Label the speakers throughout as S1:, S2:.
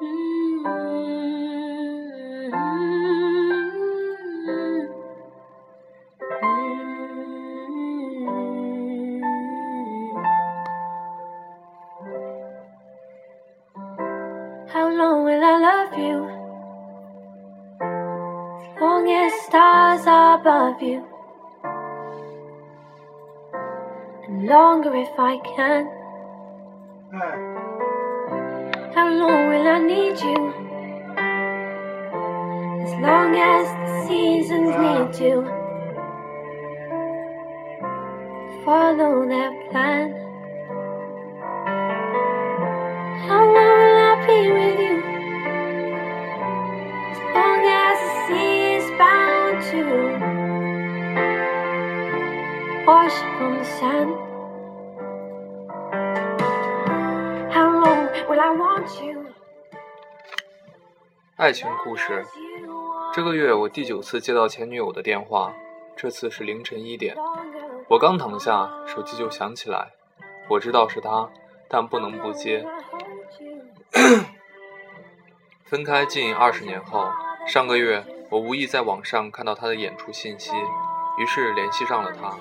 S1: How long will I love you? As long as stars above you. Longer if I can. How long will I need you? As long as the seasons need to follow that plan. How long will I be with you? As long as the sea is bound to wash upon the sand.
S2: 爱情故事。这个月我第九次接到前女友的电话，这次是凌晨一点。我刚躺下，手机就响起来。我知道是她，但不能不接。分开近二十年后，上个月我无意在网上看到她的演出信息，于是联系上了她。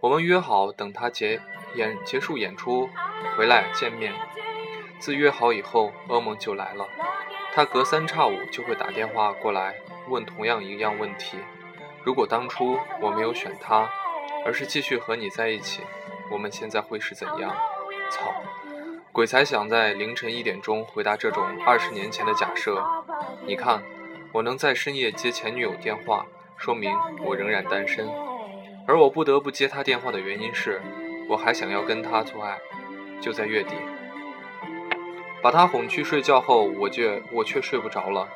S2: 我们约好等她结演结束演出回来见面。自约好以后，噩梦就来了。他隔三差五就会打电话过来问同样一样问题：如果当初我没有选他，而是继续和你在一起，我们现在会是怎样？操！鬼才想在凌晨一点钟回答这种二十年前的假设。你看，我能在深夜接前女友电话，说明我仍然单身。而我不得不接她电话的原因是，我还想要跟她做爱。就在月底，把他哄去睡觉后，我却我却睡不着了。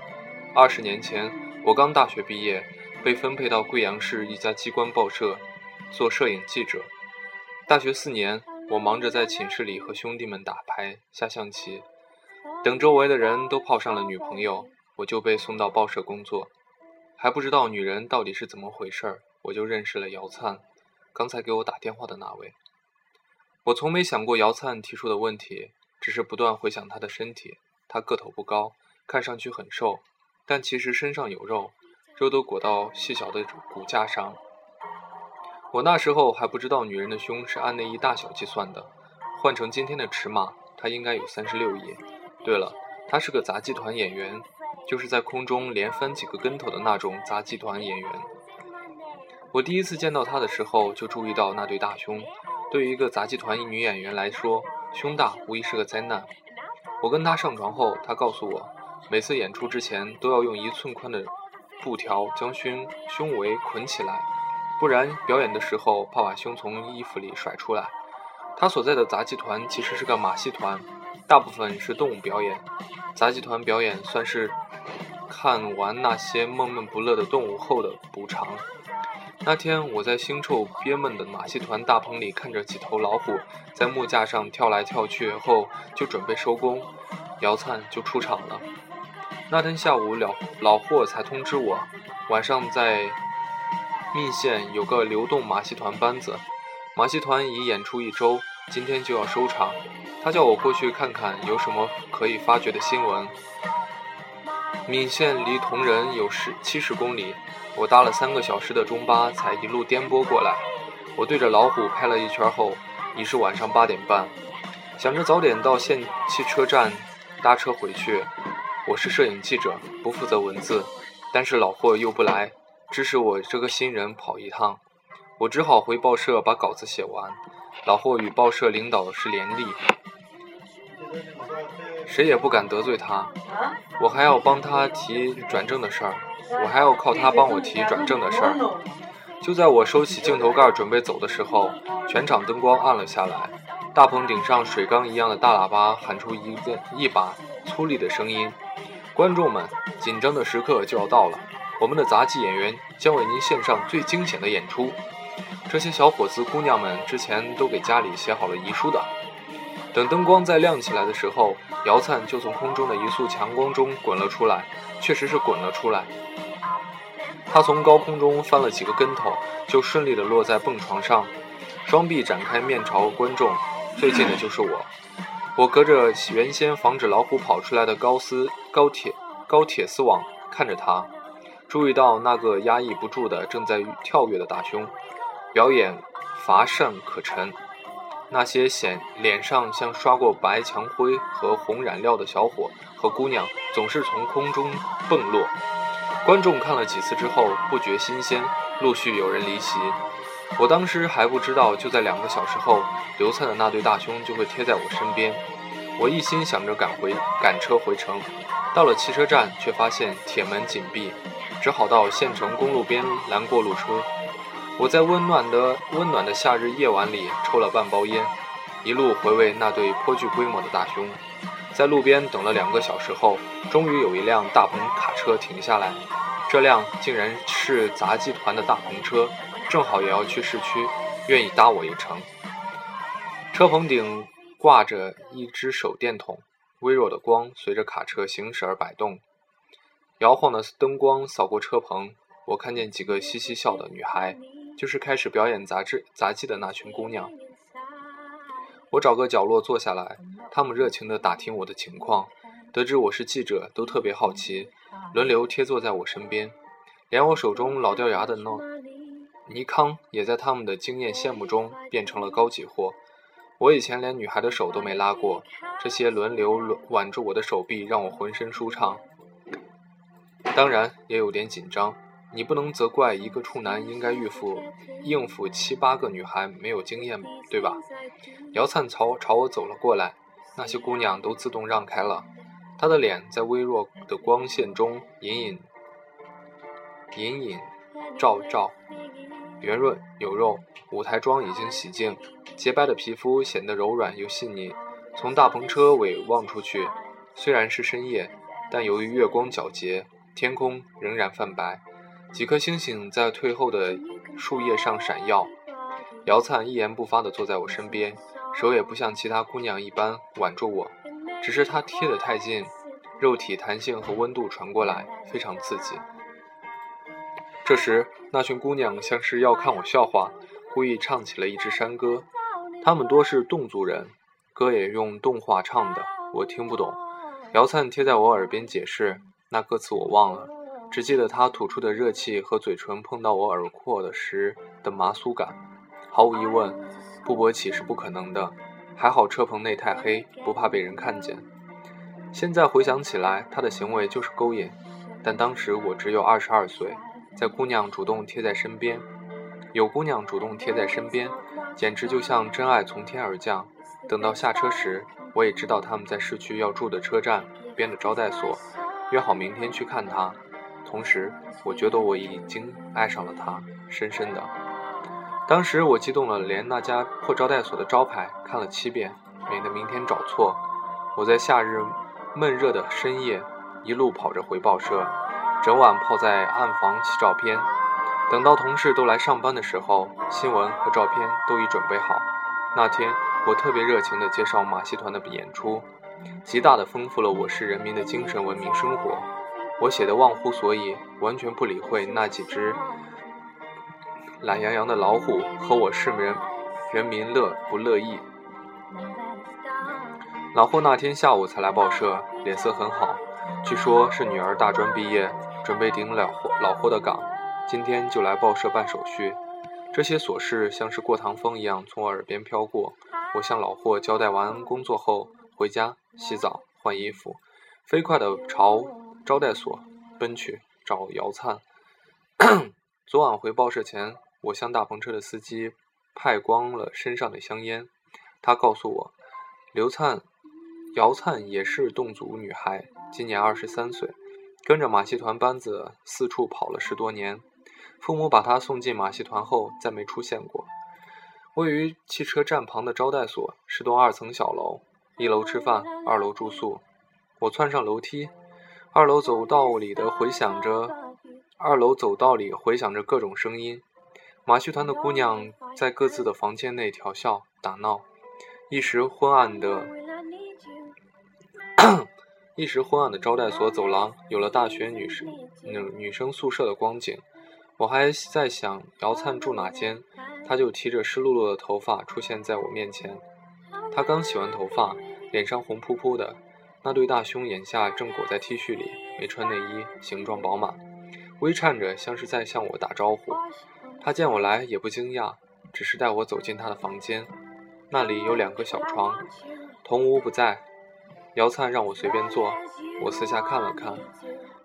S2: 二十年前，我刚大学毕业，被分配到贵阳市一家机关报社做摄影记者。大学四年，我忙着在寝室里和兄弟们打牌、下象棋，等周围的人都泡上了女朋友，我就被送到报社工作。还不知道女人到底是怎么回事儿，我就认识了姚灿，刚才给我打电话的那位。我从没想过姚灿提出的问题，只是不断回想他的身体。他个头不高，看上去很瘦，但其实身上有肉，肉都裹到细小的骨架上。我那时候还不知道女人的胸是按内衣大小计算的，换成今天的尺码，她应该有三十六亿。对了，她是个杂技团演员，就是在空中连翻几个跟头的那种杂技团演员。我第一次见到她的时候，就注意到那对大胸。对于一个杂技团一女演员来说，胸大无疑是个灾难。我跟她上床后，她告诉我，每次演出之前都要用一寸宽的布条将胸胸围捆起来，不然表演的时候怕把胸从衣服里甩出来。她所在的杂技团其实是个马戏团，大部分是动物表演。杂技团表演算是看完那些闷闷不乐的动物后的补偿。那天我在腥臭憋闷的马戏团大棚里看着几头老虎在木架上跳来跳去后，就准备收工，姚灿就出场了。那天下午老老霍才通知我，晚上在密县有个流动马戏团班子，马戏团已演出一周，今天就要收场。他叫我过去看看有什么可以发掘的新闻。闽县离铜仁有十七十公里。我搭了三个小时的中巴，才一路颠簸过来。我对着老虎拍了一圈后，已是晚上八点半。想着早点到县汽车站搭车回去。我是摄影记者，不负责文字，但是老霍又不来，支持我这个新人跑一趟。我只好回报社把稿子写完。老霍与报社领导是连立，谁也不敢得罪他。我还要帮他提转正的事儿。我还要靠他帮我提转正的事儿。就在我收起镜头盖准备走的时候，全场灯光暗了下来，大棚顶上水缸一样的大喇叭喊出一个一把粗粝的声音：“观众们，紧张的时刻就要到了，我们的杂技演员将为您献上最惊险的演出。”这些小伙子姑娘们之前都给家里写好了遗书的。等灯光再亮起来的时候，姚灿就从空中的一束强光中滚了出来，确实是滚了出来。他从高空中翻了几个跟头，就顺利地落在蹦床上，双臂展开面朝观众，最近的就是我。我隔着原先防止老虎跑出来的高丝高铁高铁丝网看着他，注意到那个压抑不住的正在跳跃的大胸，表演乏善可陈。那些显脸上像刷过白墙灰和红染料的小伙和姑娘，总是从空中蹦落。观众看了几次之后，不觉新鲜，陆续有人离席。我当时还不知道，就在两个小时后，刘灿的那对大胸就会贴在我身边。我一心想着赶回赶车回城，到了汽车站，却发现铁门紧闭，只好到县城公路边拦过路车。我在温暖的温暖的夏日夜晚里抽了半包烟，一路回味那对颇具规模的大胸。在路边等了两个小时后，终于有一辆大篷卡车停下来。这辆竟然是杂技团的大篷车，正好也要去市区，愿意搭我一程。车棚顶挂着一只手电筒，微弱的光随着卡车行驶而摆动，摇晃的灯光扫过车棚，我看见几个嘻嘻笑的女孩。就是开始表演杂志杂技的那群姑娘，我找个角落坐下来，她们热情地打听我的情况，得知我是记者，都特别好奇，轮流贴坐在我身边，连我手中老掉牙的诺尼康也在他们的惊艳羡慕中变成了高级货。我以前连女孩的手都没拉过，这些轮流挽住我的手臂，让我浑身舒畅，当然也有点紧张。你不能责怪一个处男应该应付应付七八个女孩没有经验，对吧？姚灿朝朝我走了过来，那些姑娘都自动让开了。他的脸在微弱的光线中隐隐隐隐照照，圆润有肉。舞台妆已经洗净，洁白的皮肤显得柔软又细腻。从大篷车尾望出去，虽然是深夜，但由于月光皎洁，天空仍然泛白。几颗星星在退后的树叶上闪耀。姚灿一言不发地坐在我身边，手也不像其他姑娘一般挽住我，只是他贴得太近，肉体弹性和温度传过来，非常刺激。这时，那群姑娘像是要看我笑话，故意唱起了一支山歌。她们多是侗族人，歌也用侗话唱的，我听不懂。姚灿贴在我耳边解释，那歌词我忘了。只记得他吐出的热气和嘴唇碰到我耳廓的时的麻酥感。毫无疑问，不勃起是不可能的。还好车棚内太黑，不怕被人看见。现在回想起来，他的行为就是勾引。但当时我只有二十二岁，在姑娘主动贴在身边，有姑娘主动贴在身边，简直就像真爱从天而降。等到下车时，我也知道他们在市区要住的车站边的招待所，约好明天去看他。同时，我觉得我已经爱上了他，深深的。当时我激动了，连那家破招待所的招牌看了七遍，免得明天找错。我在夏日闷热的深夜，一路跑着回报社，整晚泡在暗房洗照片。等到同事都来上班的时候，新闻和照片都已准备好。那天，我特别热情地介绍马戏团的演出，极大地丰富了我市人民的精神文明生活。我写的忘乎所以，完全不理会那几只懒洋洋的老虎和我市民人民乐不乐意。老霍那天下午才来报社，脸色很好，据说是女儿大专毕业，准备顶老霍老霍的岗，今天就来报社办手续。这些琐事像是过堂风一样从我耳边飘过。我向老霍交代完工作后，回家洗澡换衣服，飞快地朝。招待所奔去找姚灿。昨晚回报社前，我向大篷车的司机派光了身上的香烟。他告诉我，刘灿、姚灿也是侗族女孩，今年二十三岁，跟着马戏团班子四处跑了十多年。父母把她送进马戏团后，再没出现过。位于汽车站旁的招待所是栋二层小楼，一楼吃饭，二楼住宿。我窜上楼梯。二楼走道里的回响着，二楼走道里回响着各种声音。马戏团的姑娘在各自的房间内调笑打闹，一时昏暗的，一时昏暗的招待所走廊有了大学女生女生宿舍的光景。我还在想姚灿住哪间，他就提着湿漉漉的头发出现在我面前。他刚洗完头发，脸上红扑扑的，那对大胸眼下正裹在 T 恤里，没穿内衣，形状饱满，微颤着，像是在向我打招呼。他见我来也不惊讶，只是带我走进他的房间，那里有两个小床，童无不在。姚灿让我随便坐，我四下看了看，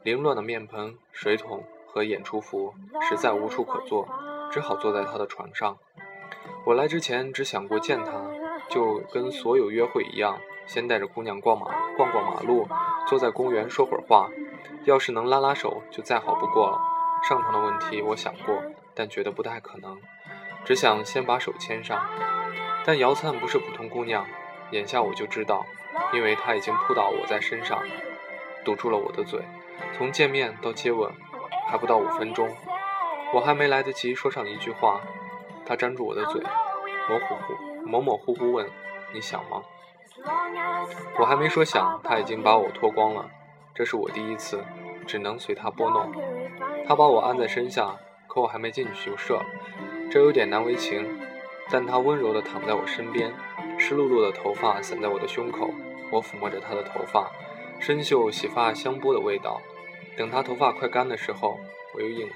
S2: 凌乱的面盆、水桶和演出服，实在无处可坐，只好坐在他的床上。我来之前只想过见他，就跟所有约会一样，先带着姑娘逛马逛逛马路，坐在公园说会儿话，要是能拉拉手就再好不过了。上床的问题我想过，但觉得不太可能，只想先把手牵上。但姚灿不是普通姑娘，眼下我就知道。因为他已经扑倒我在身上，堵住了我的嘴。从见面到接吻，还不到五分钟，我还没来得及说上一句话，他粘住我的嘴，模糊糊、模模糊糊问：“你想吗？”我还没说想，他已经把我脱光了。这是我第一次，只能随他拨弄。他把我按在身下，可我还没进去就射了，这有点难为情。但他温柔地躺在我身边，湿漉漉的头发散在我的胸口。我抚摸着他的头发，深嗅洗发香波的味道。等他头发快干的时候，我又硬了。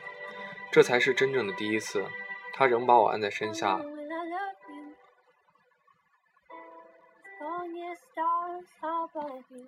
S2: 这才是真正的第一次。他仍把我按在身下。Your stars above you.